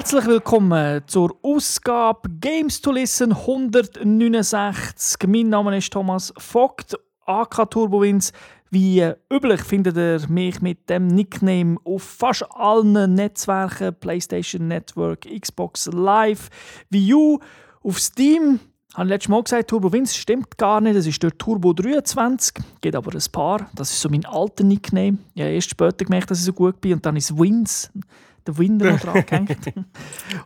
Herzlich willkommen zur Ausgabe Games to Listen 169. Mein Name ist Thomas Vogt, AK Turbowins. Wie üblich findet ihr mich mit dem Nickname auf fast allen Netzwerken: PlayStation Network, Xbox Live, Wii U, auf Steam. Ich habe letztes Mal gesagt, Turbo Vince stimmt gar nicht. Es ist dort Turbo 23, geht aber ein paar. Das ist so mein alter Nickname. Ich habe erst später gemerkt, dass ich so gut bin und dann ist Wins der Winder noch dran gehängt.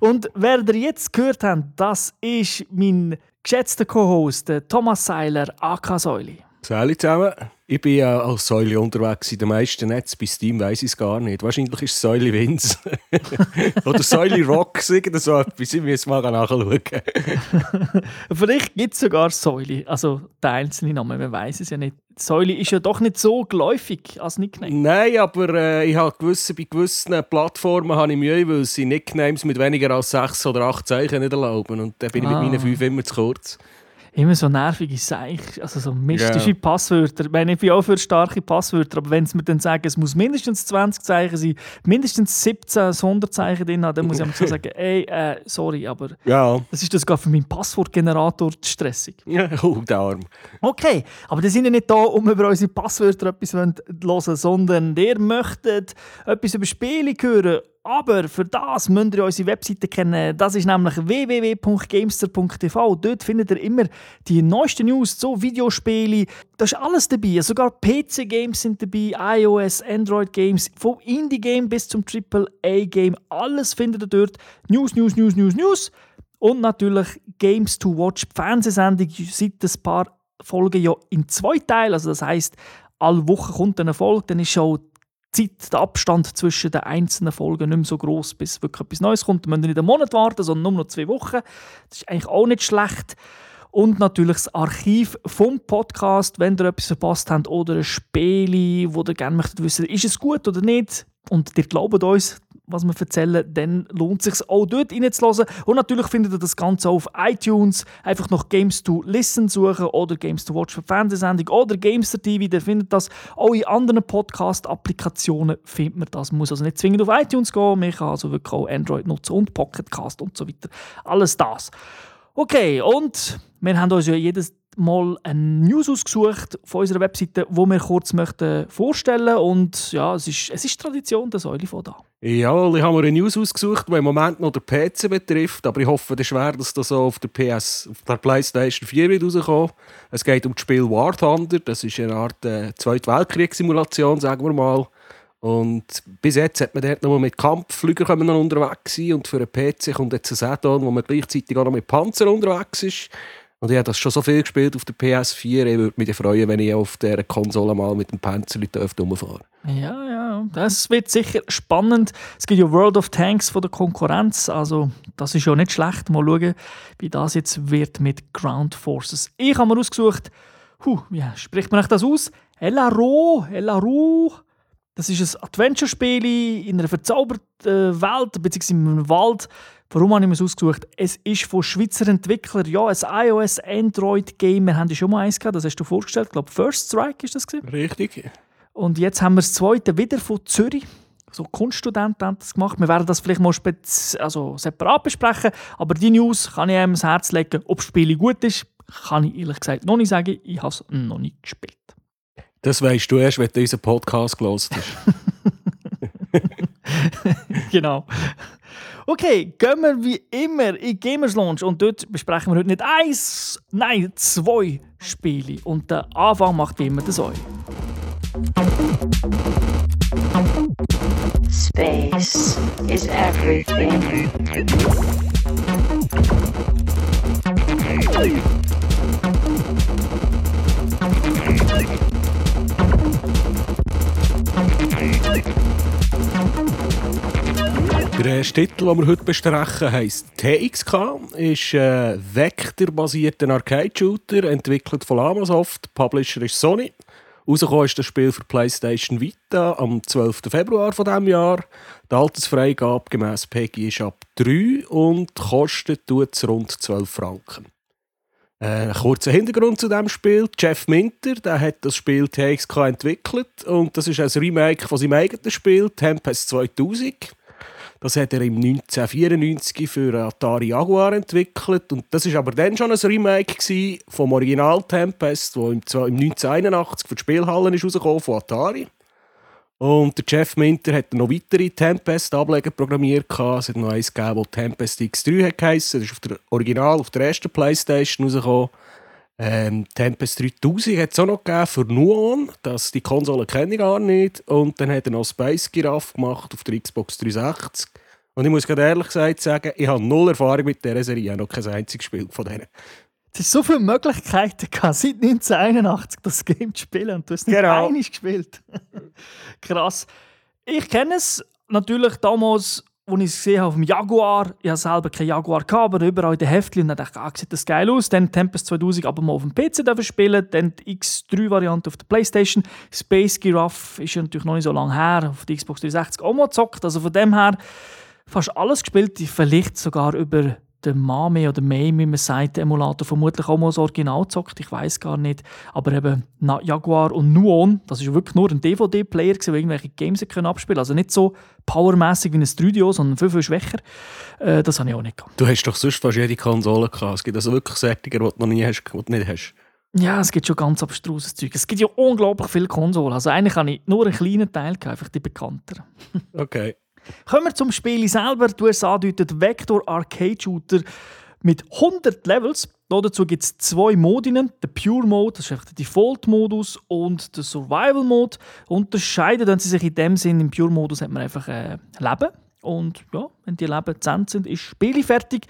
Und wer ihr jetzt gehört habt, das ist mein geschätzter Co-Host, Thomas Seiler, AK Säuli. Salut zusammen. Ich bin ja als Säule unterwegs. In den meisten Netz bei Steam weiß ich es gar nicht. Wahrscheinlich ist es Säule Vince. Oder Säule Rock, oder so etwas. Ich muss mal nachschauen. Vielleicht gibt es sogar Säule. Also der einzelne Name, man weiß es ja nicht. Säule ist ja doch nicht so geläufig als Nickname. Nein, aber äh, ich habe gewisse, bei gewissen Plattformen habe ich Mühe, weil sie Nicknames mit weniger als sechs oder acht Zeichen nicht erlauben. Und da bin ah. ich mit meinen fünf immer zu kurz immer so nervige Seich, also so mystische yeah. Passwörter. Ich meine, ich bin auch für starke Passwörter, aber wenn sie mir dann sagen, es muss mindestens 20 Zeichen sein, mindestens 17 Sonderzeichen drin haben, dann muss ich so sagen, ey, äh, sorry, aber ja. das ist das gar für meinen Passwortgenerator stressig. Ja, oh, der Arm. Okay, aber die sind ja nicht da, um über unsere Passwörter etwas zu hören, sondern ihr möchtet etwas über Spiele hören aber für das müsst ihr unsere Webseite kennen. Das ist nämlich www.gamester.tv. Dort findet ihr immer die neuesten News zu Videospielen. Da ist alles dabei. Sogar PC-Games sind dabei, iOS, Android-Games, vom Indie-Game bis zum AAA-Game. Alles findet ihr dort. News, News, News, News, News. Und natürlich Games to Watch, die Fernsehsendung seit ein paar Folgen ja in zwei Teilen. Also das heißt, alle Wochen kommt eine Folge, dann ist schon Zeit, der Abstand zwischen den einzelnen Folgen nicht mehr so groß, bis wirklich etwas Neues kommt. Wir müssen nicht einen Monat warten, sondern nur noch zwei Wochen. Das ist eigentlich auch nicht schlecht. Und natürlich das Archiv vom Podcast, wenn ihr etwas verpasst habt oder ein Spiel, wo ihr gerne möchtet wissen, ist es gut oder nicht. Und ihr glaubt uns, was wir erzählen, dann lohnt es sich auch dort reinzuhören. Und natürlich findet ihr das Ganze auf iTunes. Einfach nach Games to Listen suchen oder Games to Watch für Fernsehsendung oder Gamester TV. Ihr findet das. Auch in anderen Podcast-Applikationen findet man das. Man muss also nicht zwingend auf iTunes gehen. Man kann also wirklich auch Android nutzen und Pocketcast und so weiter. Alles das. Okay, und wir haben uns ja jedes mal eine News ausgesucht von unserer Webseite, wo wir kurz möchten vorstellen und ja, es ist, es ist Tradition, dass Säule von da. Ja, ich habe mir eine News ausgesucht, die im Moment noch den PC betrifft, aber ich hoffe das schwer, dass das so auf der PS, auf der PlayStation 4 wird rauskommen. Es geht um das Spiel War Thunder, das ist eine Art äh, Zweite Weltkriegssimulation, sagen wir mal. Und bis jetzt hat man dort noch mit Kampfflügern unterwegs sein und für einen PC kommt jetzt ein Add-on, wo man gleichzeitig auch noch mit Panzer unterwegs ist. Und ich habe das schon so viel gespielt auf der PS4. Ich würde mich freuen, wenn ich auf der Konsole mal mit dem Panzer rumfahren Ja, ja, das wird sicher spannend. Es gibt ja World of Tanks von der Konkurrenz. Also, das ist ja nicht schlecht. Mal schauen, wie das jetzt wird mit Ground Forces. Ich habe mir ausgesucht, huh, wie spricht man das aus? LRO, LRO. Das ist ein Adventure-Spiel in einer verzauberten Welt, beziehungsweise einem Wald, Warum habe ich mir es ausgesucht? Es ist von Schweizer Entwicklern. Ja, ein iOS Android Game. Wir haben schon mal eins gehabt, das hast du vorgestellt. Ich glaube, First Strike ist das gewesen. Richtig. Und jetzt haben wir das zweite wieder von Zürich. So Kunststudenten haben das gemacht. Wir werden das vielleicht mal also separat besprechen. Aber die News kann ich einem ans Herz legen. Ob das Spiel gut ist, kann ich ehrlich gesagt noch nicht sagen. Ich habe es noch nicht gespielt. Das weißt du erst, wenn du unseren Podcast gelesen hast. genau. Okay, gehen wir wie immer in Gamers Launch und dort besprechen wir heute nicht eins, nein, zwei Spiele. Und der Anfang macht wie immer das euch. Space is everything. Der erste Titel, den wir heute besprechen, heisst TXK, ist ein vektorbasierter Arcade-Shooter, entwickelt von Amasoft, Publisher ist Sony. Rausgekommen ist das Spiel für PlayStation Vita am 12. Februar von diesem Jahr. Die Altersfreigabe gemäss PEGI ist ab 3 und kostet rund 12 Franken. Äh, ein kurzer Hintergrund zu diesem Spiel. Jeff Minter der hat das Spiel TXK entwickelt und das ist ein Remake von seinem eigenen Spiel, Tempest 2000. Das hat er im 1994 für Atari Jaguar entwickelt. Und das ist aber dann schon ein Remake vom Original Tempest, das im 1981 für die Spielhallen von Atari. Und der Jeff Minter hat noch weitere Tempest-Ableger programmiert. Es hat noch eins gegeben, das Tempest X3 hat geheißen. Das ist auf der Original, auf der ersten Playstation rausgekommen. Ähm, Tempest 3000 hat es auch noch gegeben für Nuon. Das, die Konsole kenne ich gar nicht. Und dann hat er noch Space Giraffe gemacht auf der Xbox 360. Und ich muss gerade ehrlich gesagt sagen, ich habe null Erfahrung mit dieser Serie. Ich habe noch kein einziges Spiel von denen. Es ist so viele Möglichkeiten gehabt, seit 1981 das Game zu spielen und du hast nicht genau. einiges gespielt. Krass. Ich kenne es natürlich damals, als ich es gesehen habe auf dem Jaguar. Ich habe selber keinen Jaguar gehabt, aber überall in den Heftchen und dann dachte ich, ah, sieht das geil aus. Dann Tempest 2000 aber mal auf dem PC spielen, dann die X3-Variante auf der Playstation. Space Giraffe ist ja natürlich noch nicht so lange her, auf der Xbox 360 auch mal gezockt. Also von dem her fast alles gespielt, vielleicht sogar über der Mame oder May, wie man sagt, Emulator vermutlich auch mal das Original zockt, ich weiß gar nicht. Aber eben Jaguar und Nuon, das ist wirklich nur ein DVD-Player, der irgendwelche Games können abspielen Also nicht so powermäßig wie ein 3DO, sondern viel, viel schwächer. Äh, das habe ich auch nicht gehabt. Du hast doch sonst fast jede Konsole gehabt. Es gibt also wirklich Sättiger, die du noch nie hast, die du nicht hast. Ja, es gibt schon ganz abstruses Zeug. Es gibt ja unglaublich viele Konsolen. Also eigentlich habe ich nur einen kleinen Teil gehabt, einfach die bekannter. okay. Kommen wir zum Spiel selber. Du hast angedeutet, Vector Arcade Shooter mit 100 Levels. Dazu gibt es zwei Modinen. Der Pure Mode, das ist der Default-Modus, und der Survival-Mode. Unterscheiden sie sich in dem Sinn, im Pure-Modus hat man einfach äh, Leben. Und ja, wenn die Leben 10 sind, ist das Spiel fertig.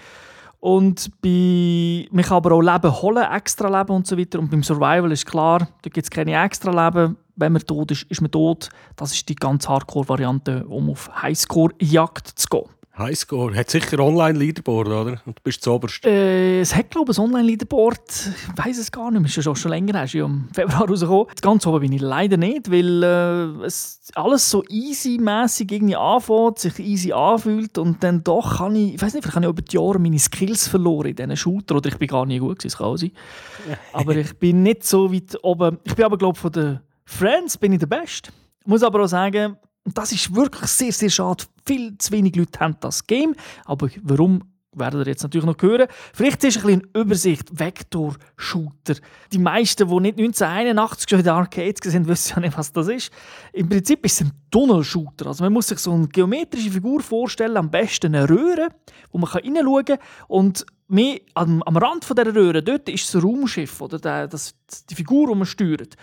Und bei, man kann aber auch Leben holen, extra Leben und so weiter. Und beim Survival ist klar, da gibt es keine extra Leben. Wenn man tot ist, ist man tot. Das ist die ganz Hardcore-Variante, um auf Highscore-Jagd zu gehen. Highscore. Hat sicher Online-Leaderboard, oder? Und du bist zuoberst. Äh, es hat, glaube ich, ein Online-Leaderboard. Ich weiß es gar nicht. Es ist schon, schon länger. Es ist im Februar rausgekommen. Ganz oben bin ich leider nicht, weil äh, es alles so easy-mässig irgendwie anfängt, sich easy anfühlt und dann doch kann ich, ich weiß nicht, vielleicht habe ich über die Jahre meine Skills verloren in diesen Shooter oder ich bin gar nicht gut gewesen, kann sein. aber ich bin nicht so weit oben. Ich bin aber, glaube ich, von den Friends bin ich der Beste. Ich muss aber auch sagen, und das ist wirklich sehr, sehr schade. Viel zu wenig Leute haben das Game. Aber warum, werdet ihr jetzt natürlich noch hören. Vielleicht ist ein bisschen Übersicht. Vektor-Shooter. Die meisten, die nicht 1981 schon in den Arcades sind, wissen ja nicht, was das ist. Im Prinzip ist es ein Tunnel-Shooter. Also man muss sich so eine geometrische Figur vorstellen, am besten eine Röhre, wo man reinschauen kann. Und mehr am, am Rand von dieser Röhre, dort ist das Raumschiff oder der, das, die Figur, die man steuert.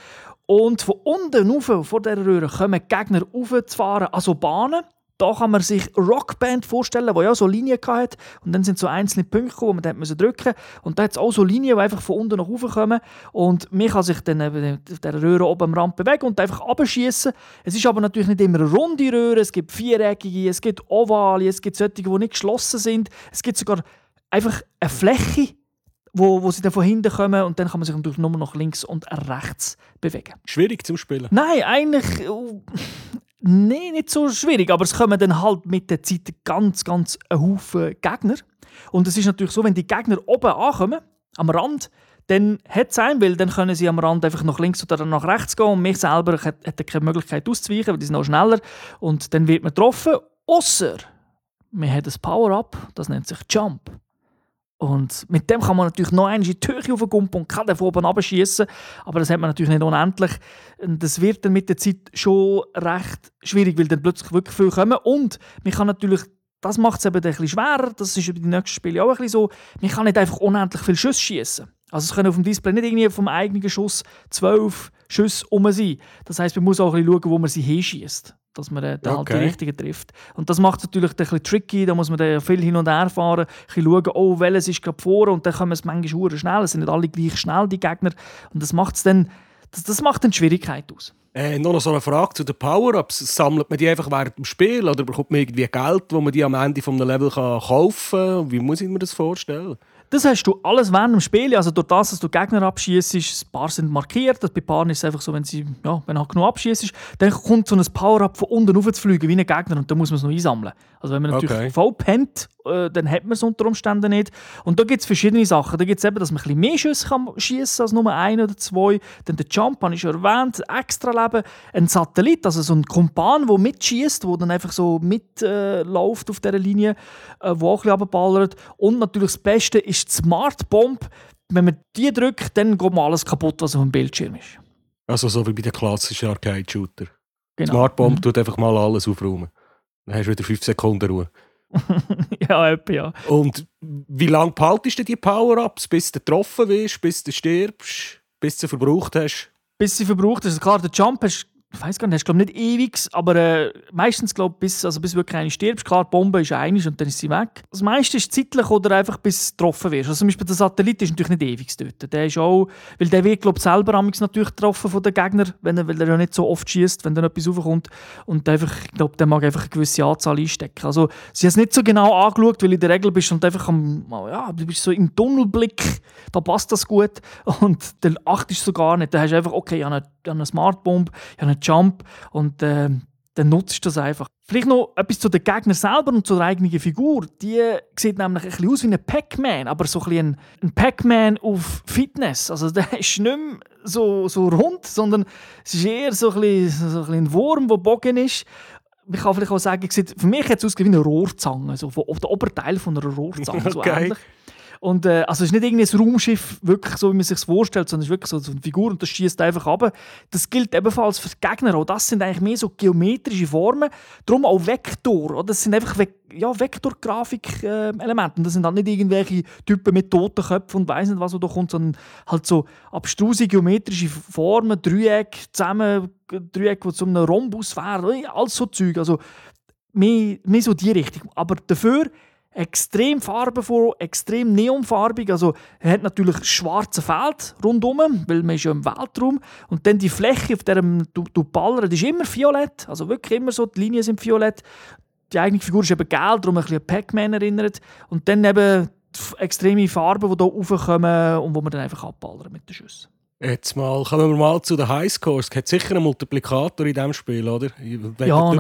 Und von unten rauf, vor dieser Röhre, kommen Gegner raufzufahren, also Bahnen. Da kann man sich Rockband vorstellen, die ja so Linien hatte. Und dann sind so einzelne Punkte, die man dann drücken musste. Und da hat es auch so Linien, die einfach von unten nach oben kommen. Und man kann sich dann auf dieser Röhre oben am Rand bewegen und einfach abschießen. Es ist aber natürlich nicht immer eine runde Röhre. Es gibt viereckige, es gibt ovale, es gibt solche, die nicht geschlossen sind. Es gibt sogar einfach eine Fläche, wo, wo sie dann von hinten kommen und dann kann man sich natürlich nur noch links und rechts bewegen. Schwierig zum Spielen? Nein, eigentlich oh, nee, nicht so schwierig, aber es kommen dann halt mit der Zeit ganz, ganz ein Haufen Gegner. Und es ist natürlich so, wenn die Gegner oben ankommen, am Rand, dann hat es einen, weil dann können sie am Rand einfach nach links oder nach rechts gehen und mich selber hat, keine Möglichkeit auszuweichen, weil die sind noch schneller und dann wird man getroffen, außer man hat ein Power-Up, das nennt sich Jump. Und mit dem kann man natürlich noch einmal in die Höhe aufgumpen und kann von oben abschießen. Aber das hat man natürlich nicht unendlich. Das wird dann mit der Zeit schon recht schwierig, weil dann plötzlich wirklich viel kommen. Und man kann natürlich, das macht es eben ein schwerer, das ist über die nächsten Spiele auch ein bisschen so, man kann nicht einfach unendlich viel Schüsse schießen. Also es können auf dem Display nicht irgendwie vom eigenen Schuss zwölf Schüsse um sein. Das heißt, man muss auch ein bisschen schauen, wo man sie hinschießt dass man dann okay. halt die richtigen trifft. Und das macht es natürlich ein bisschen tricky, da muss man dann viel hin und her fahren, ein bisschen schauen, oh, welches ist gerade vor und dann kommen es manchmal schnell, es sind nicht alle gleich schnell, die Gegner, und das macht dann, das, das macht dann Schwierigkeit aus. Äh, noch so eine Frage zu den Power-Ups. Sammelt man die einfach während dem Spiel oder bekommt man irgendwie Geld, wo man die am Ende eines Level kaufen kann? Wie muss ich mir das vorstellen? Das hast du alles während dem Spiel. Also durch das, dass du Gegner abschießt, ein paar sind markiert. Bei Paaren ist es einfach so, wenn sie, ja, wenn halt genug abschießt, dann kommt so ein Power-Up von unten rauf zu fliegen wie ein Gegner und dann muss man es noch einsammeln. Also wenn man natürlich okay. voll pennt äh, dann hat man es unter Umständen nicht. Und da gibt es verschiedene Sachen. Da gibt es eben, dass man ein bisschen mehr Schüsse kann schiessen als nur ein oder zwei. Dann der Jump, habe ich schon erwähnt, extra Leben. Ein Satellit, also so ein Kumpan, der mitschießt, der dann einfach so mitläuft äh, auf dieser Linie, äh, wo auch ein bisschen runterballert. Und natürlich das Beste ist die Smart Bomb. Wenn man die drückt, dann geht mal alles kaputt, was auf dem Bildschirm ist. Also so wie bei den klassischen Arcade-Shooter. Genau. Smart Bomb Mhm. tut einfach mal alles aufräumen. Dann hast du wieder 5 Sekunden Ruhe. ja, etwa, ja. Und wie lange behaltest du die Power-Ups, bis du getroffen wirst, bis du stirbst, bis du sie verbraucht hast? bis sie verbraucht ist. Also klar, der Jump hast, ich weiß gar nicht, hast glaube nicht ewig, aber äh, meistens glaube bis, also bis wirklich eine stirbst. Klar, die Bombe ist einig und dann ist sie weg. Das meiste ist zeitlich oder einfach bis du getroffen wirst. Also zum Beispiel der Satellit ist natürlich nicht ewig dort. Der ist auch, weil der wird glaube selber amigs natürlich getroffen von den Gegnern, wenn er, weil er ja nicht so oft schießt, wenn dann etwas raufkommt und einfach, ich glaube, der mag einfach eine gewisse Anzahl einstecken. Also sie haben es nicht so genau angeschaut, weil in der Regel bist du einfach am, ja, du bist so im Tunnelblick, da passt das gut und dann achtest du gar nicht. Dann hast du einfach, okay, ich habe eine, ich eine Smart Bomb, ich habe Jump und äh, dann nutzt du das einfach. Vielleicht noch etwas zu den Gegnern selber und zur eigenen Figur. Die sieht nämlich ein bisschen aus wie ein Pac-Man, aber so ein, bisschen ein, Pac-Man auf Fitness. Also der ist nicht mehr so, so rund, sondern es ist eher so ein, bisschen, so ein, bisschen ein Wurm, der bogen ist. Ich kann vielleicht auch sagen, es sieht für mich jetzt aus wie eine Rohrzange, so auf der Oberteil von einer Rohrzange. So Okay. ähnlich. Und, äh, also es ist nicht irgendein Raumschiff, wirklich so, wie man sich vorstellt, sondern es ist wirklich so, so eine Figur und das schießt einfach ab. Das gilt ebenfalls für die Gegner. Auch das sind eigentlich mehr so geometrische Formen. Darum auch Vektor. Oder? Das sind einfach Ve ja, Vektorgrafik-Elemente. und das sind dann nicht irgendwelche Typen mit toten Köpfen und weiss nicht, was da kommt, sondern halt so abstruse geometrische Formen, Dreieck zusammen, Dreieck, die zu einem Rhombus wären, alles so Zeug. Also mehr, mehr so die Richtung. Aber dafür extrem farbenfroh, extrem neonfarbig. Also er hat natürlich schwarze Feld rundum, weil man ist ja im Weltraum. Und dann die Fläche, auf der du, du ballert, ist immer violett. Also wirklich immer so, die Linien sind violett. Die eigene Figur ist eben gelb, darum ein bisschen an Pac-Man erinnert. Und dann eben die extreme Farben, die hier raufkommen und wo man dann einfach abballern mit den Schüssen. Jetzt mal, kommen wir mal zu den Highscores. Es hat sicher einen Multiplikator in diesem Spiel, oder? Wenn Ja, du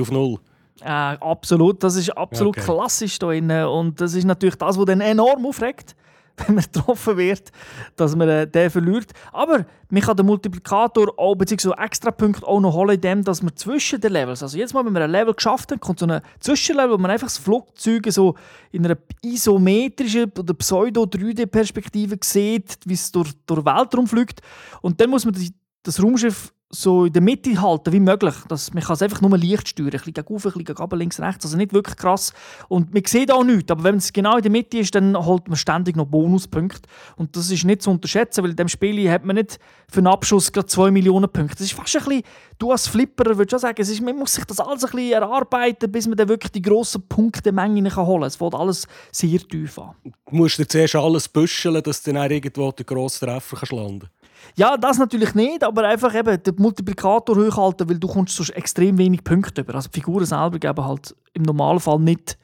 auf Null. Äh, absolut, das ist absolut Okay. klassisch da drin. Und das ist natürlich das, was dann enorm aufregt, wenn man getroffen wird, dass man äh, den verliert. Aber man kann den Multiplikator auch, beziehungsweise Extrapunkt auch noch holen, indem dass man zwischen den Levels, also jetzt mal, wenn man ein Level geschafft hat, kommt so ein Zwischenlevel, wo man einfach das Flugzeug so in einer isometrischen oder Pseudo-3D-Perspektive sieht, wie es durch, durch den Weltraum fliegt. Und dann muss man die, das Raumschiff so in der Mitte halten, wie möglich. Das, man kann es einfach nur leicht steuern. Ein bisschen gegen ein bisschen gegen links, rechts. Also nicht wirklich krass. Und man sieht auch nichts. Aber wenn es genau in der Mitte ist, dann holt man ständig noch Bonuspunkte. Und das ist nicht zu unterschätzen, weil in diesem Spiel hat man nicht für einen Abschuss gerade 2 Millionen Punkte. Das ist fast ein bisschen, du als Flipper würdest schon sagen, es ist, man muss sich das alles ein bisschen erarbeiten, bis man dann wirklich die grossen Punktemengen holen kann. Es fällt alles sehr tief an. Du musst dir zuerst alles büscheln, dass du dann irgendwo den grossen Treffer kannst landen Ja, das natürlich nicht, aber einfach eben den Multiplikator hochhalten, weil du kommst sonst extrem wenig Punkte über. Also die Figuren selber geben halt im Normalfall nicht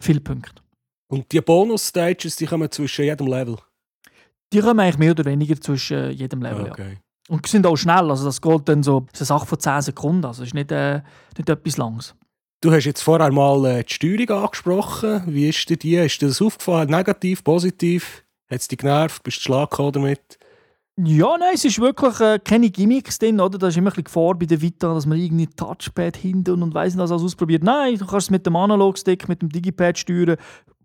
viele Punkte. Und die Bonus-Stages, die kommen zwischen jedem Level. Die kommen eigentlich mehr oder weniger zwischen jedem Level. Ja. Okay. Und sind auch schnell, also das geht dann so, das ist eine Sache von 10 Sekunden, also ist nicht, äh, nicht etwas Langes. Du hast jetzt vorher mal äh, die Steuerung angesprochen. Wie ist dir die? Ist dir das aufgefallen? Negativ, positiv? Hat es dich genervt? Bist du Schlag gekommen damit? Ja, nein, es ist wirklich äh, keine Gimmicks drin, oder? Da ist immer ein Gefahr bei der Vita, dass man irgendwie Touchpad hinten und weiss nicht, was alles ausprobiert. Nein, du kannst es mit dem Analogstick, mit dem Digipad steuern.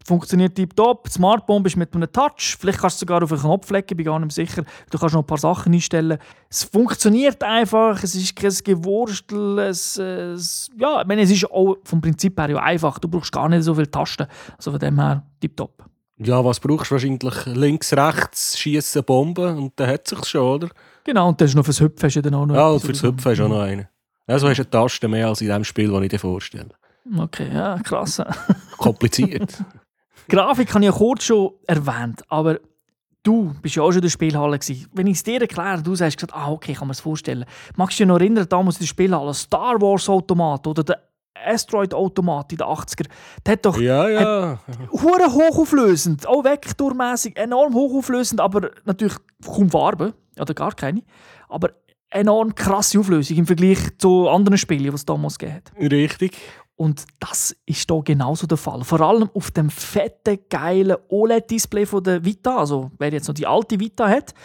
Funktioniert tiptop. Smartbomb ist mit einem Touch. Vielleicht kannst du sogar auf einen Knopf legen, bin gar nicht sicher. Du kannst noch ein paar Sachen einstellen. Es funktioniert einfach, es ist kein Gewurstel. Es, äh, es, ja, ich meine, es ist auch vom Prinzip her ja einfach. Du brauchst gar nicht so viele Tasten. Also von dem her tiptop. Ja, was brauchst du wahrscheinlich? Links, rechts, schießen, Bomben und dann hat es schon, oder? Genau, und das ist noch fürs Hüpfen. Ist ja dann auch noch Ja, fürs? Hüpfen hast du auch noch einen. Also hast du eine Taste mehr als in dem Spiel, das ich dir vorstelle. Okay, ja, krass. Kompliziert. Grafik habe ich ja kurz schon erwähnt, aber du bist ja auch schon in der Spielhalle. Gewesen. Wenn ich es dir erkläre, du sagst, gesagt, ah, okay, kann man es vorstellen. Magst du dich noch erinnern, damals in der Spielhalle, Star Wars Automat oder der Asteroid Automat in den 80er, der hat doch ja, ja. hure hochauflösend, auch vektormäßig, enorm hochauflösend, aber natürlich kaum Farbe, oder gar keine, aber enorm krasse Auflösung im Vergleich zu anderen Spielen, die es damals gegeben hat. Richtig. Und das ist hier genauso der Fall. Vor allem auf dem fetten, geilen OLED-Display der Vita. Also, wer jetzt noch die alte Vita hat,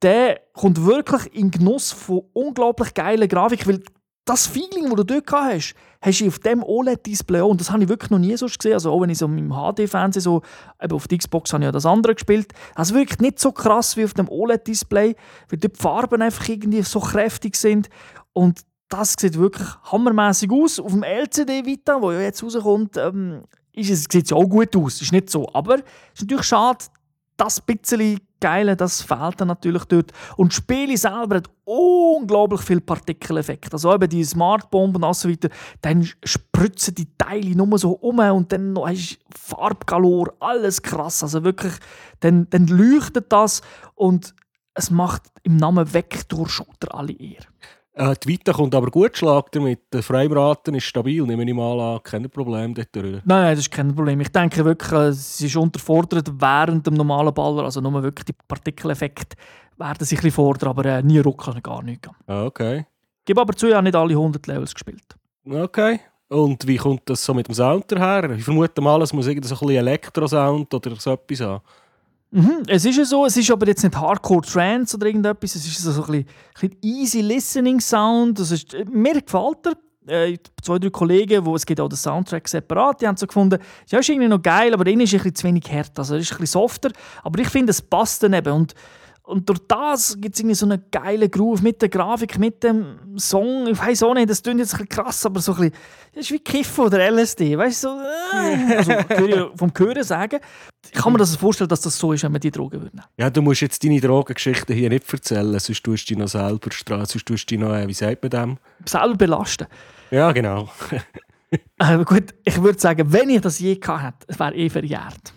der kommt wirklich in Genuss von unglaublich geiler Grafik, weil das Feeling, das du dort hast, hast du auf dem OLED-Display auch. Und das habe ich wirklich noch nie so gesehen. Also auch wenn ich so im HD-Fernsehen so, eben auf der Xbox habe ich ja das andere gespielt. Also wirklich nicht so krass wie auf dem OLED-Display, weil dort die Farben einfach irgendwie so kräftig sind. Und das sieht wirklich hammermäßig aus. Auf dem LCD Vita, wo ja jetzt rauskommt, ähm, ist es, sieht es auch gut aus. Ist nicht so. Aber es ist natürlich schade, das bisschen Geile, das fehlt dann natürlich dort. Und das Spiel selber hat unglaublich viele Partikeleffekte. Also eben die Smartbomben und so weiter, dann spritzen die Teile nur so um und dann noch hast du Farbgalor, alles krass. Also wirklich, dann, dann leuchtet das und es macht im Namen Vektor-Shooter alle Ehre. Äh, die Vita kommt aber gut Schlag damit. Der Frameraten ist stabil, nehme ich mal an. Kein Problem dort. Nein, nein, das ist kein Problem. Ich denke wirklich, äh, es ist unterfordert während dem normalen Baller. Also nur wirklich die Partikeleffekte werden sich ein bisschen fordern, aber äh, nie ruckeln, gar nicht. Ah, okay. Ich gebe aber zu, ich habe nicht alle 100 Levels gespielt. Okay. Und wie kommt das so mit dem Sound her? Ich vermute mal, es muss irgendwie so ein bisschen Elektro-Sound oder so etwas haben. Mhm, es ist ja so, es ist aber jetzt nicht Hardcore Trance oder irgendetwas, es ist so ein bisschen, easy listening Sound. Das ist, mir gefällt er. Äh, zwei, drei Kollegen, wo es gibt auch den Soundtrack separat, die haben so gefunden, ja, ist irgendwie noch geil, aber innen ist ein bisschen zu wenig hart, also er ist ein bisschen softer, aber ich finde, es passt dann eben und und durch das gibt es irgendwie so einen geilen Groove mit der Grafik, mit dem Song. Ich weiß auch nicht, das klingt jetzt ein bisschen krass, aber so ein bisschen, das ist wie Kiffen oder LSD. Weißt du, so, äh, also vom Hören sagen. Ich kann mir das vorstellen, dass das so ist, wenn man die Drogen würde. Ja, du musst jetzt deine Drogengeschichte hier nicht erzählen, sonst tust du dich noch selber strahlen, sonst tust du dich noch, äh, wie sagt man dem? Selber belasten. Ja, genau. aber gut, ich würde sagen, wenn ich das je gehabt hätte, es wäre eh verjährt.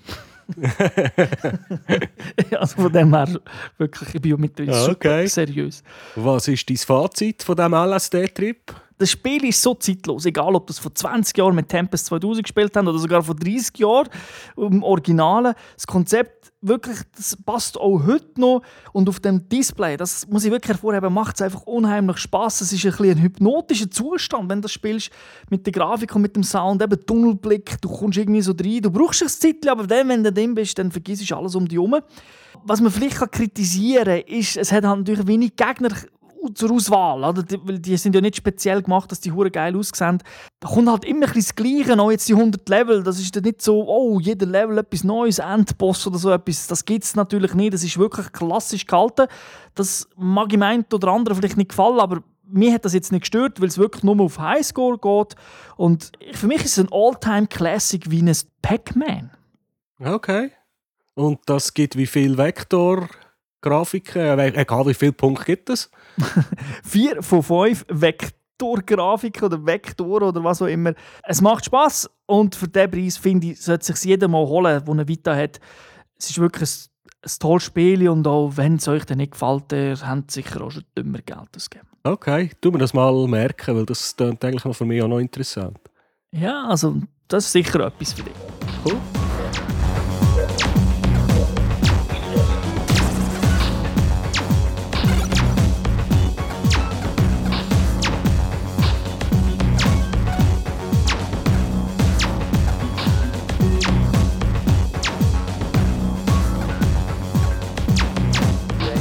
also von dem her wirklich, ich bin mit ja, okay. seriös. Was ist dein Fazit von diesem LSD-Trip? Das Spiel ist so zeitlos, egal ob das vor 20 Jahren mit Tempest 2000 gespielt haben oder sogar vor 30 Jahren im Originalen. Das Konzept wirklich, das passt auch heute noch. Und auf dem Display, das muss ich wirklich hervorheben, macht es einfach unheimlich Spaß. Es ist ein, ein hypnotischer Zustand, wenn du das spielst mit der Grafik und mit dem Sound, eben Tunnelblick, du kommst irgendwie so rein. Du brauchst ein Zeitchen, aber dann, wenn du drin bist, dann vergisst du alles um dich herum. Was man vielleicht kritisieren kann, ist, es hat halt natürlich wenig Gegner zur Auswahl, oder? Die, die sind ja nicht speziell gemacht, dass die hure geil aussehen. Da kommt halt immer ein das Gleiche, auch jetzt die 100 Level, das ist dann nicht so, oh, jeder Level etwas Neues, Endboss oder so etwas, das gibt es natürlich nicht, das ist wirklich klassisch gehalten. Das mag im einen oder anderen vielleicht nicht gefallen, aber mir hat das jetzt nicht gestört, weil es wirklich nur auf Highscore geht und für mich ist es ein All-Time-Classic wie ein Pac-Man. Okay. Und das gibt wie viel Vektor Grafiken, äh, egal wie viele Punkte gibt es? Vier von fünf Vektorgrafiken oder Vektor oder was auch immer. Es macht Spaß und für diesen Preis finde ich, sollte sich jeder mal holen, der eine Vita hat. Es ist wirklich ein, ein tolles Spiel und auch wenn es euch dann nicht gefällt, ihr habt sicher auch schon dümmer Geld ausgegeben. Okay, tu mir das mal merken, weil das klingt eigentlich noch für mich auch noch interessant. Ja, also das ist sicher etwas für dich. Cool.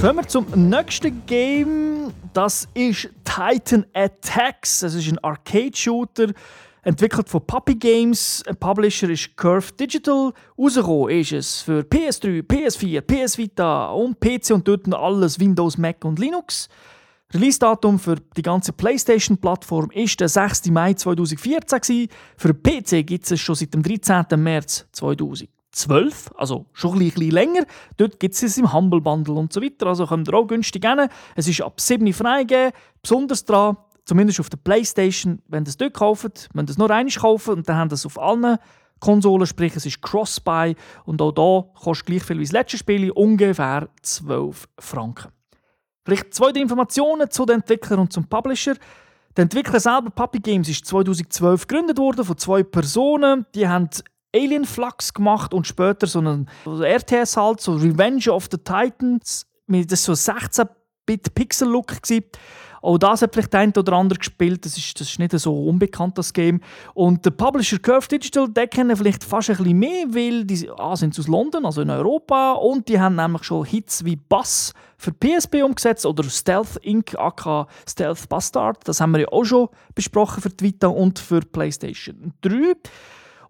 Kommen wir zum nächsten Game. Das ist Titan Attacks. Es ist ein Arcade-Shooter, entwickelt von Puppy Games. Ein Publisher ist Curve Digital. Rausgekommen ist es für PS3, PS4, PS Vita und PC und dort alles Windows, Mac und Linux. Release-Datum für die ganze PlayStation-Plattform ist der 6. Mai 2014. Für PC gibt es schon seit dem 13. März 2000. 12, also schon ein bisschen länger. Dort gibt es es im Humble Bundle und so weiter. Also könnt ihr auch günstig hin. Es ist ab 7 freigegeben. Besonders daran, zumindest auf der Playstation, wenn ihr es dort kauft, müsst ihr es nur einmal kaufen und dann haben es auf allen Konsolen, sprich es ist Cross-Buy und auch da kostet gleich viel wie das letzte Spiel, ungefähr 12 Franken. Vielleicht zwei Informationen zu den Entwicklern und zum Publisher. Der Entwickler selber, Puppy Games, ist 2012 gegründet worden von zwei Personen. Die haben Alien Flux gemacht und später so einen RTS halt, so Revenge of the Titans. Das ist so 16 8-Bit-Pixel-Look. Auch das hat vielleicht ein oder andere gespielt. Das ist, das ist nicht so unbekannt, das Game. Und der Publisher Curve Digital, den kennen vielleicht fast ein bisschen mehr, weil die ah, sind aus London, also in Europa. Und die haben nämlich schon Hits wie Bass für PSP umgesetzt oder Stealth Inc. aka Stealth Bastard. Das haben wir ja auch schon besprochen für Vita und für PlayStation 3.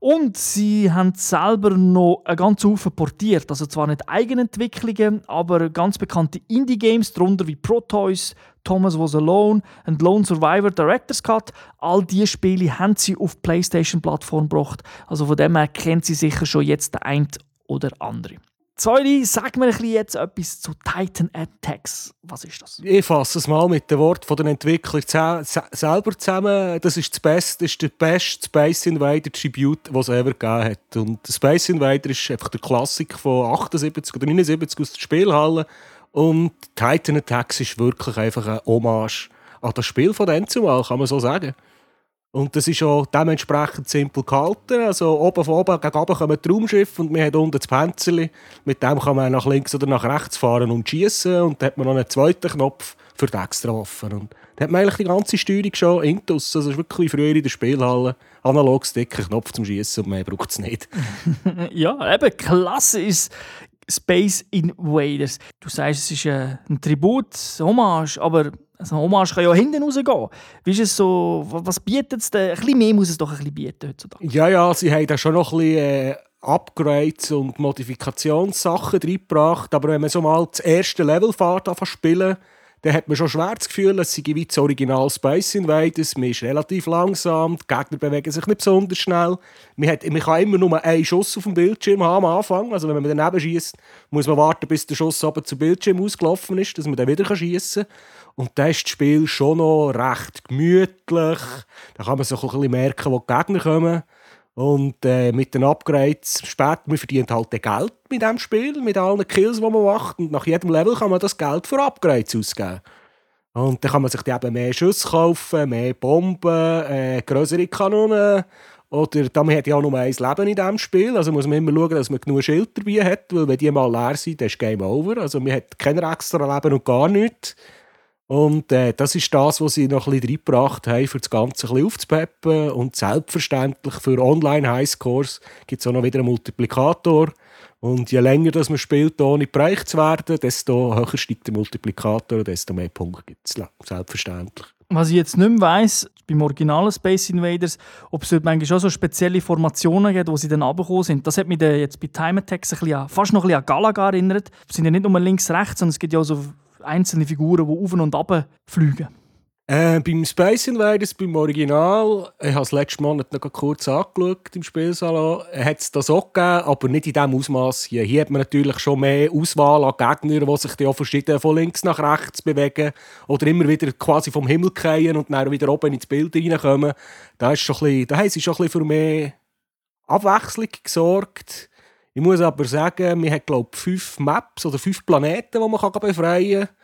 Und sie haben selber noch einen ganzen Haufen portiert. Also zwar nicht Eigenentwicklungen, aber ganz bekannte Indie-Games, darunter wie Protoys, Thomas Was Alone und Lone Survivor Director's Cut. All diese Spiele haben sie auf PlayStation-Plattform gebracht. Also von dem her kennt sie sicher schon jetzt der ein oder andere. Säuli, sag mir jetzt etwas zu Titan Attacks. Was ist das? Ich fasse es mal mit den Worten der Entwickler selber zusammen. Das ist das Beste, das ist der beste Space Invader Tribute, den es ever gegeben hat. Und Space Invader ist einfach der Klassik von 78 oder 79 aus der Spielhalle. Und Titan Attacks ist wirklich einfach ein Hommage an das Spiel von dem zumal, kann man so sagen. Und das ist auch dementsprechend simpel gehalten. Also oben von oben gegen oben kommen die Raumschiffe und man hat unten das Panzerli. Mit dem kann man nach links oder nach rechts fahren und schießen. Und dann hat man noch einen zweiten Knopf für die Extrawaffen. Und dann hat man eigentlich die ganze Steuerung schon intus. Also ist wirklich früher in der Spielhalle. Analog dicker Knopf zum Schießen und mehr braucht es nicht. ja, eben klasse ist Space Invaders. Du sagst, es ist ein Tribut, Hommage, aber also Hommage kann ja hinten rausgehen. Wie ist es so, was bietet es denn? Ein bisschen mehr muss es doch ein bisschen bieten heutzutage. Ja, ja, sie haben da schon noch ein bisschen äh, Upgrades und Modifikationssachen reingebracht. Aber wenn man so mal das erste Level fährt, spielen dann hat man schon schwer das Gefühl, es sei wie das Original Space Invaders. Man ist relativ langsam, die Gegner bewegen sich nicht besonders schnell. Man, hat, man kann immer nur einen Schuss auf dem Bildschirm haben am Anfang. Also wenn man daneben schießt, muss man warten, bis der Schuss aber zum Bildschirm ausgelaufen ist, dass man dann wieder schießen kann. Und da ist das Spiel schon noch recht gemütlich. Da kann man auch ein bisschen merken, wo die Gegner kommen. Und äh, mit den Upgrades später, man verdient halt Geld mit diesem Spiel, mit allen Kills, die man macht. Und nach jedem Level kann man das Geld für Upgrades ausgeben. Und dann kann man sich eben mehr Schüsse kaufen, mehr Bomben, äh, größere Kanonen. Oder man hat ja auch nur ein Leben in diesem Spiel. Also muss man immer schauen, dass man genug Schild dabei hat. Weil wenn die mal leer sind, dann ist Game Over. Also man hat kein extra Leben und gar nichts. Und äh, das ist das, was sie noch ein bisschen reingebracht haben, für das Ganze ein bisschen aufzupeppen. Und selbstverständlich für Online-Highscores gibt es auch noch wieder einen Multiplikator. Und je länger das man spielt, ohne bereicht zu werden, desto höher steigt der Multiplikator und desto mehr Punkte gibt es. Selbstverständlich. Was ich jetzt nicht mehr weiss, beim originalen Space Invaders, ob es manchmal auch so spezielle Formationen gibt, wo sie dann runtergekommen sind. Das hat mich jetzt bei Time Attacks ein bisschen, fast noch ein bisschen an Galaga erinnert. Es sind ja nicht nur links, rechts, sondern es gibt ja auch so einzelne Figuren, die auf und ab fliegen. Äh, beim Space Invaders, beim Original, ich habe es letzten Monat noch kurz angeschaut im Spielsalon, hat es das auch gegeben, aber nicht in diesem Ausmaß hier. Hier hat man natürlich schon mehr Auswahl an Gegnern, die sich verschieden von links nach rechts bewegen oder immer wieder quasi vom Himmel fallen und dann wieder oben ins Bild reinkommen. Da, ist schon ein bisschen, da haben sie schon ein bisschen für mehr Abwechslung gesorgt. Ich muss aber sagen, wir haben glaube ich fünf Maps oder fünf Planeten, die man befreien kann.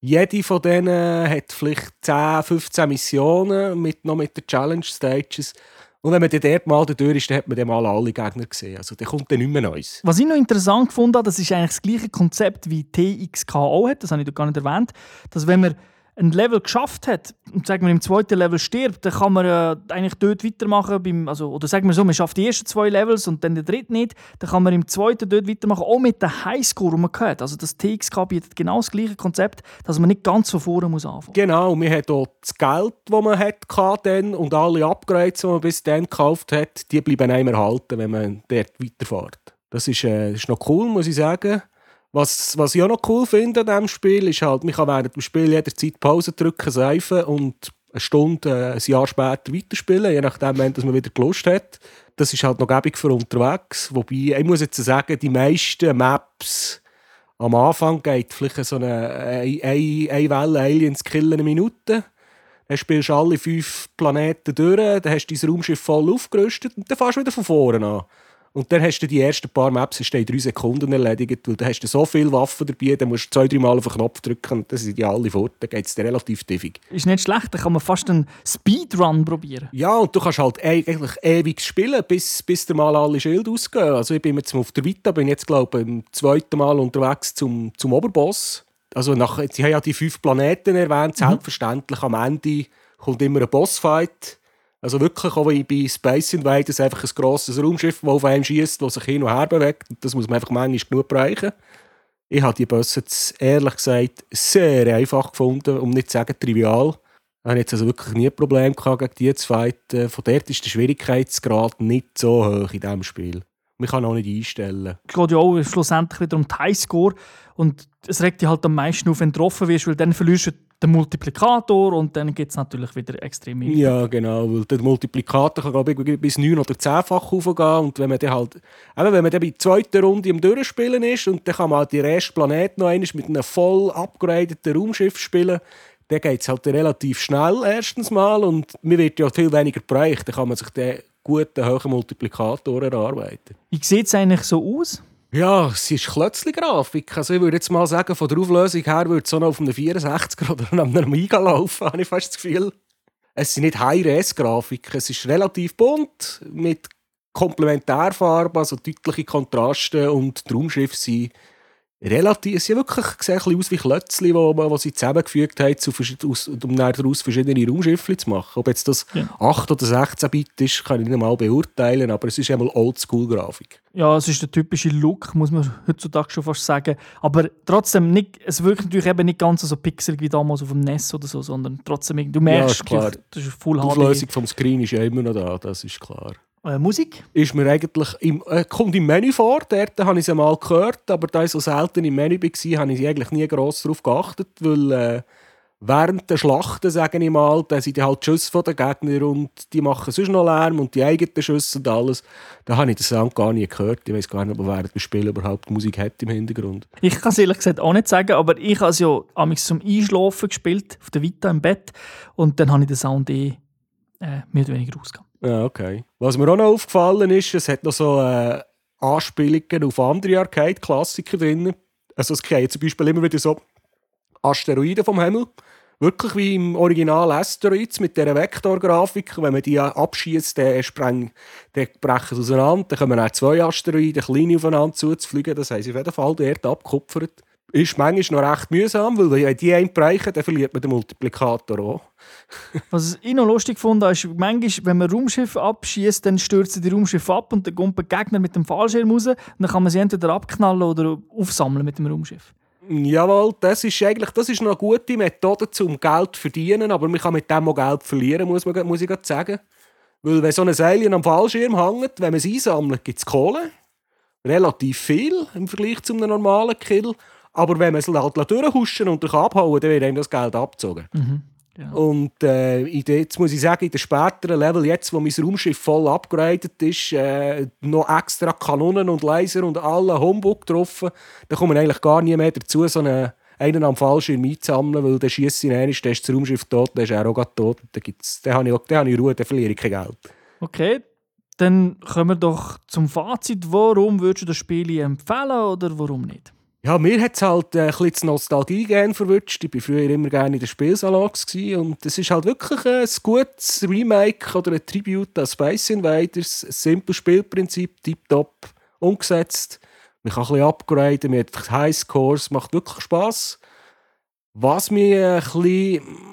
Jede von denen hat vielleicht 10, 15 Missionen, mit, noch mit den Challenge-Stages. Und wenn man dann dort mal durch ist, dann hat man dann mal alle Gegner gesehen. Also dann kommt dann nicht mehr Neues. Was ich noch interessant gefunden habe, das ist eigentlich das gleiche Konzept wie TXKO hat, das habe ich gar nicht erwähnt, dass wenn man ein Level geschafft hat und sagen wir im zweiten Level stirbt, dann kann man äh, eigentlich dort weitermachen. Beim, also, oder sagen wir so, man schafft die ersten zwei Levels und dann den dritten nicht, dann kann man im zweiten dort weitermachen, auch mit dem Highscore, den man gehört. Also das TXK bietet genau das gleiche Konzept, dass man nicht ganz von vorne muss anfangen. Genau, man hat auch das Geld, das man hat und alle Upgrades, die man bis dann gekauft hat, die bleiben einem erhalten, wenn man dort weiterfährt. Das ist, äh, ist noch cool, muss ich sagen. Was, was ich auch noch cool finde an diesem Spiel, ist halt, man kann während dem Spiel jederzeit Pause drücken, seifen und eine Stunde, äh, ein Jahr später weiterspielen, je nachdem, wenn man wieder gelust hat. Das ist halt noch gäbig für unterwegs. Wobei, ich muss jetzt sagen, die meisten Maps am Anfang geht vielleicht so eine, eine, eine Welle Aliens killen eine Minute. Dann spielst du alle fünf Planeten durch, dann hast du dein Raumschiff voll aufgerüstet und dann fährst du wieder von vorne an. Und dann hast du die ersten paar Maps in drei Sekunden erledigt, weil dann hast du so viele Waffen dabei, dann musst du zwei, drei Mal auf den Knopf drücken und dann sind die alle fort. Dann geht es dir relativ tiefig. Ist nicht schlecht, dann kann man fast einen Speedrun probieren. Ja, und du kannst halt eigentlich ewig spielen, bis, bis dir mal alle Schilde ausgehen. Also ich bin jetzt auf der Vita, bin jetzt glaube ich zweiten Mal unterwegs zum, zum Oberboss. also nach, sie haben ja die fünf Planeten erwähnt, Mhm. selbstverständlich am Ende kommt immer ein Bossfight. Also wirklich, auch wie bei Space Invaders, einfach ein grosses Raumschiff, das auf einem schießt, das sich hin und her bewegt. Das muss man einfach manchmal genug bereichen. Ich habe die jetzt ehrlich gesagt sehr einfach gefunden, um nicht zu sagen trivial. Ich habe jetzt also wirklich nie ein Problem gehabt, gegen die zu fighten. Von dort ist der Schwierigkeitsgrad nicht so hoch in diesem Spiel. Man kann auch nicht einstellen. Es geht ja auch schlussendlich wieder um die Highscore. Und es regt dich halt am meisten auf, wenn du getroffen wirst, weil dann verlierst du den Multiplikator und dann gibt es natürlich wieder extrem wenig. Ja, genau, weil der Multiplikator kann glaube ich, bis 9 oder 10-fach hochgehen und wenn man dann halt, eben, wenn man dann bei der zweiten Runde im Durchspielen ist und dann kann man halt die erste Planet noch einmal mit einem voll upgradeten Raumschiff spielen, dann geht es halt relativ schnell erstens mal und man wird ja viel weniger bereicht, dann kann man sich den guten, hohen Multiplikator erarbeiten. Wie sieht es eigentlich so aus? Ja, es ist Klötzli-Grafik. Also ich würde jetzt mal sagen, von der Auflösung her würde es so noch auf einem 64er oder einem Amiga laufen, habe ich fast das Gefühl. Es sind nicht High-Res-Grafiken, es ist relativ bunt, mit Komplementärfarben, also deutliche Kontraste und die Raumschiffe sind relativ, es sieht wirklich sehen ein bisschen aus wie Klötzli, wo, wo sie zusammengefügt haben, zu, verschied- aus, um daraus verschiedene Raumschiffe zu machen. Ob jetzt das Ja. 8 oder 16 Bit ist, kann ich nicht mal beurteilen, aber es ist einmal Oldschool-Grafik. Ja, es ist der typische Look, muss man heutzutage schon fast sagen. Aber trotzdem, nicht, es wirkt natürlich eben nicht ganz so pixelig wie damals auf dem NES oder so, sondern trotzdem, du merkst, ist klar. das ist Full Die HD. Auflösung vom Screen ist ja immer noch da, das ist klar. Äh, Musik? Ist mir eigentlich im, äh, kommt im Menü vor, dort habe ich es einmal gehört, aber da ich so selten im Menü war, habe ich eigentlich nie gross darauf geachtet, weil äh, während der Schlachten, sage ich mal, da sind die halt Schüsse von den Gegnern und die machen sonst noch Lärm und die eigenen Schüsse und alles. Da habe ich den Sound gar nie gehört. Ich weiß gar nicht, ob während dem Spiel überhaupt Musik hat im Hintergrund. Ich kann es ehrlich gesagt auch nicht sagen, aber ich habe es ja amigs zum Einschlafen gespielt, auf der Vita im Bett. Und dann habe ich den Sound eh äh, mehr oder weniger rausgehauen. Ja, okay. Was mir auch noch aufgefallen ist, es hat noch so äh, Anspielungen auf andere Arcade-Klassiker drin. Also es kriegen zum Beispiel immer wieder so Asteroiden vom Himmel. Wirklich wie im Original Asteroids mit dieser Vektorgrafik. Wenn man die abschießt, dann, spreng, dann brechen sie auseinander. Dann kommen auch zwei Asteroiden, kleine aufeinander zuzufliegen. Das sie auf jeden Fall Erde abgekupfert. Ist manchmal noch recht mühsam, weil wenn die einen brechen, dann verliert man den Multiplikator auch. Was ich noch lustig fand, ist, manchmal, wenn man Raumschiffe abschießt, dann stürzen die Raumschiffe ab und dann kommt der Gegner mit dem Fallschirm raus. Dann kann man sie entweder abknallen oder aufsammeln mit dem Raumschiff. Jawohl, das ist eigentlich das ist eine gute Methode, um Geld zu verdienen, aber man kann mit dem auch Geld verlieren, muss, man, muss ich gerade sagen. Weil wenn so ein Alien am Fallschirm hängt, wenn man es einsammelt, gibt es Kohle. Relativ viel im Vergleich zu einem normalen Kill. Aber wenn man es halt durchhuschen und durch abhauen, dann wird einem das Geld abgezogen. Genau. Und äh, jetzt muss ich sagen, in den späteren Level, jetzt wo mein Raumschiff voll upgraded ist, äh, noch extra Kanonen und Laser und alle Humbug getroffen, da kommt man eigentlich gar nie mehr dazu, so einen, einen am Fallschirm einzusammeln, weil der schießt ihn einmal, dann ist das Raumschiff tot, dann ist er auch gerade tot. Dann, gibt's, dann habe ich, dann habe ich Ruhe, dann verliere ich kein Geld. Okay, dann kommen wir doch zum Fazit. Warum würdest du das Spiel empfehlen oder warum nicht? Ja, mir hat es halt äh, ein bisschen das Nostalgie gerne verwünscht. Ich war früher immer gerne in den Spielsalons und es ist halt wirklich ein gutes Remake oder ein Tribute an Space Invaders. Ein simples Spielprinzip, tiptop umgesetzt. Man kann ein bisschen upgraden, man hat Highscores, macht wirklich Spass. Was mir ein bisschen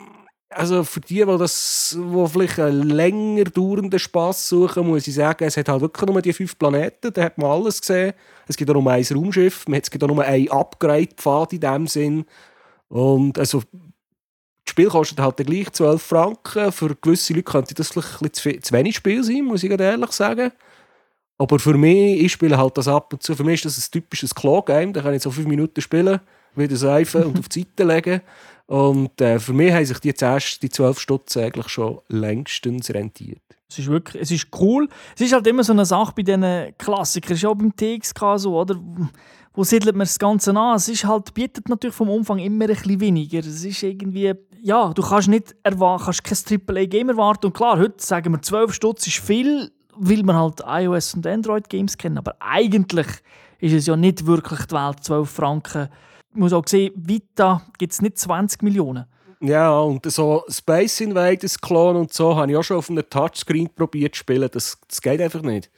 also für die, die, das, die vielleicht einen länger dauernden Spass suchen, muss ich sagen, es hat halt wirklich nur die fünf Planeten, da hat man alles gesehen. Es gibt auch nur ein Raumschiff, es gibt auch nur einen Upgrade-Pfad in dem Sinn. Und also, das Spiel kostet halt gleich 12 Franken. Für gewisse Leute könnte das vielleicht ein bisschen zu, wenig Spiel sein, muss ich ehrlich sagen. Aber für mich, ich spiele halt das ab und zu. Für mich ist das ein typisches Claw-Game. Da kann ich so fünf Minuten spielen, wieder seifen und auf die Seite legen. Und äh, für mich haben sich die, 10, die 12 Stutz eigentlich schon längstens rentiert. Es ist wirklich, es ist cool. Es ist halt immer so eine Sache bei diesen Klassikern. Es ist auch beim TXK so, oder? Wo siedelt man das Ganze an? Es ist halt, bietet natürlich vom Umfang immer ein bisschen weniger. Es ist irgendwie, ja, du kannst nicht erwarten, kannst kein AAA-Game erwarten. Und klar, heute sagen wir 12 Stutz ist viel, weil man halt iOS und Android-Games kennen. Aber eigentlich ist es ja nicht wirklich die Welt 12 Franken. Ich muss auch sehen, Vita gibt es nicht 20 Millionen. Ja, und so Space Invaders Klon und so habe ich auch schon auf einem Touchscreen probiert zu spielen. Das, das geht einfach nicht.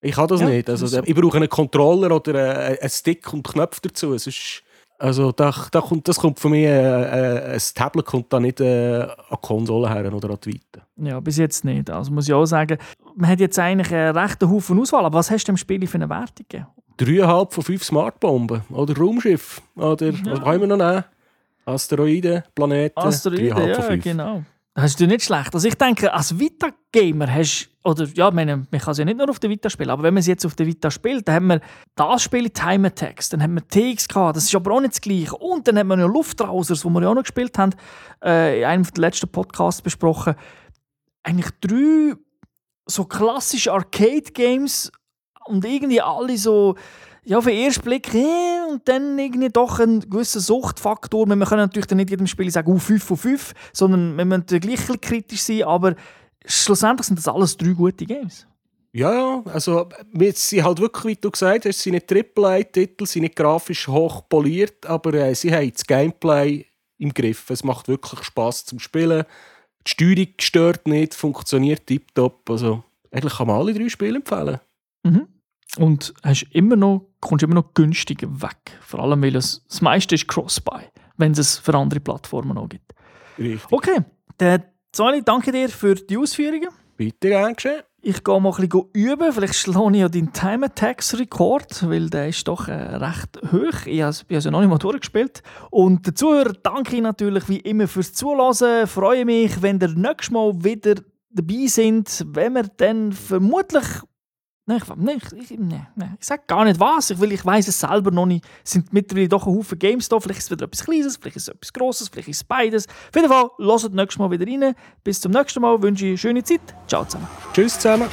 Ich kann das Ja, nicht. Also, ich brauche einen Controller oder einen, Stick und Knöpfe dazu. Ist, Also da, da kommt, das kommt von mir, äh, äh, ein Tablet kommt da nicht äh, an die Konsole her oder an die Weite. Ja, bis jetzt nicht. Also muss ich auch sagen, man hat jetzt eigentlich einen rechten Haufen Auswahl, aber was hast du dem Spiel für eine Wertung gegeben? Dreieinhalb von fünf Smartbomben oder Raumschiff oder ja. was wollen wir noch nehmen? Asteroiden, Planeten. Asteroiden, ja, genau. Das ist nicht schlecht. Also ich denke, als Vita-Gamer hast oder ja, meine, man kann es ja nicht nur auf der Vita spielen, aber wenn man es jetzt auf der Vita spielt, dann haben wir das Spiel Time Attacks, dann haben wir TX gehabt, das ist aber auch nicht das Gleiche. Und dann haben wir noch Luftrausers, wo wir ja auch noch gespielt haben, äh, in einem der letzten Podcasts besprochen. Eigentlich drei so klassische Arcade-Games und irgendwie alle so ja, auf den ersten Blick eh, und dann irgendwie doch ein gewisser Suchtfaktor. Wir können natürlich dann nicht jedem Spiel sagen, uh, 5 von 5, sondern wir müssen gleich kritisch sein, aber schlussendlich sind das alles drei gute Games. Ja, also wir sind halt wirklich, wie du gesagt hast, sind nicht AAA-Titel, sind nicht grafisch hoch poliert, aber äh, sie haben das Gameplay im Griff. Es macht wirklich Spaß zum Spielen. Die Steuerung stört nicht, funktioniert tiptop. Also eigentlich kann man alle drei Spiele empfehlen. Mhm. Und hast immer noch, kommst immer noch günstiger weg. Vor allem, weil es, das meiste ist Cross-Buy, wenn es für andere Plattformen noch gibt. Richtig. Okay, dann Sali, danke dir für die Ausführungen. Bitte, gern geschehen. Ich gehe mal ein bisschen üben. Vielleicht schlage ich ja deinen Time Attacks Rekord, weil der ist doch äh, recht hoch. Ich habe es noch nicht mal durchgespielt. Und dazu danke ich natürlich wie immer fürs Zuhören. Freue mich, wenn ihr nächstes Mal wieder dabei sind, wenn wir dann vermutlich Nein, ich, nein, ich, nein, nein. ich sage gar nicht was, ich, ich weiß es selber noch nicht. Es sind mittlerweile doch ein Haufen Games da. Vielleicht ist es wieder etwas Kleines, vielleicht ist es etwas Grosses, vielleicht ist es beides. Auf jeden Fall, hört nächstes Mal wieder rein. Bis zum nächsten Mal, wünsche ich eine schöne Zeit. Ciao zusammen. Tschüss zusammen.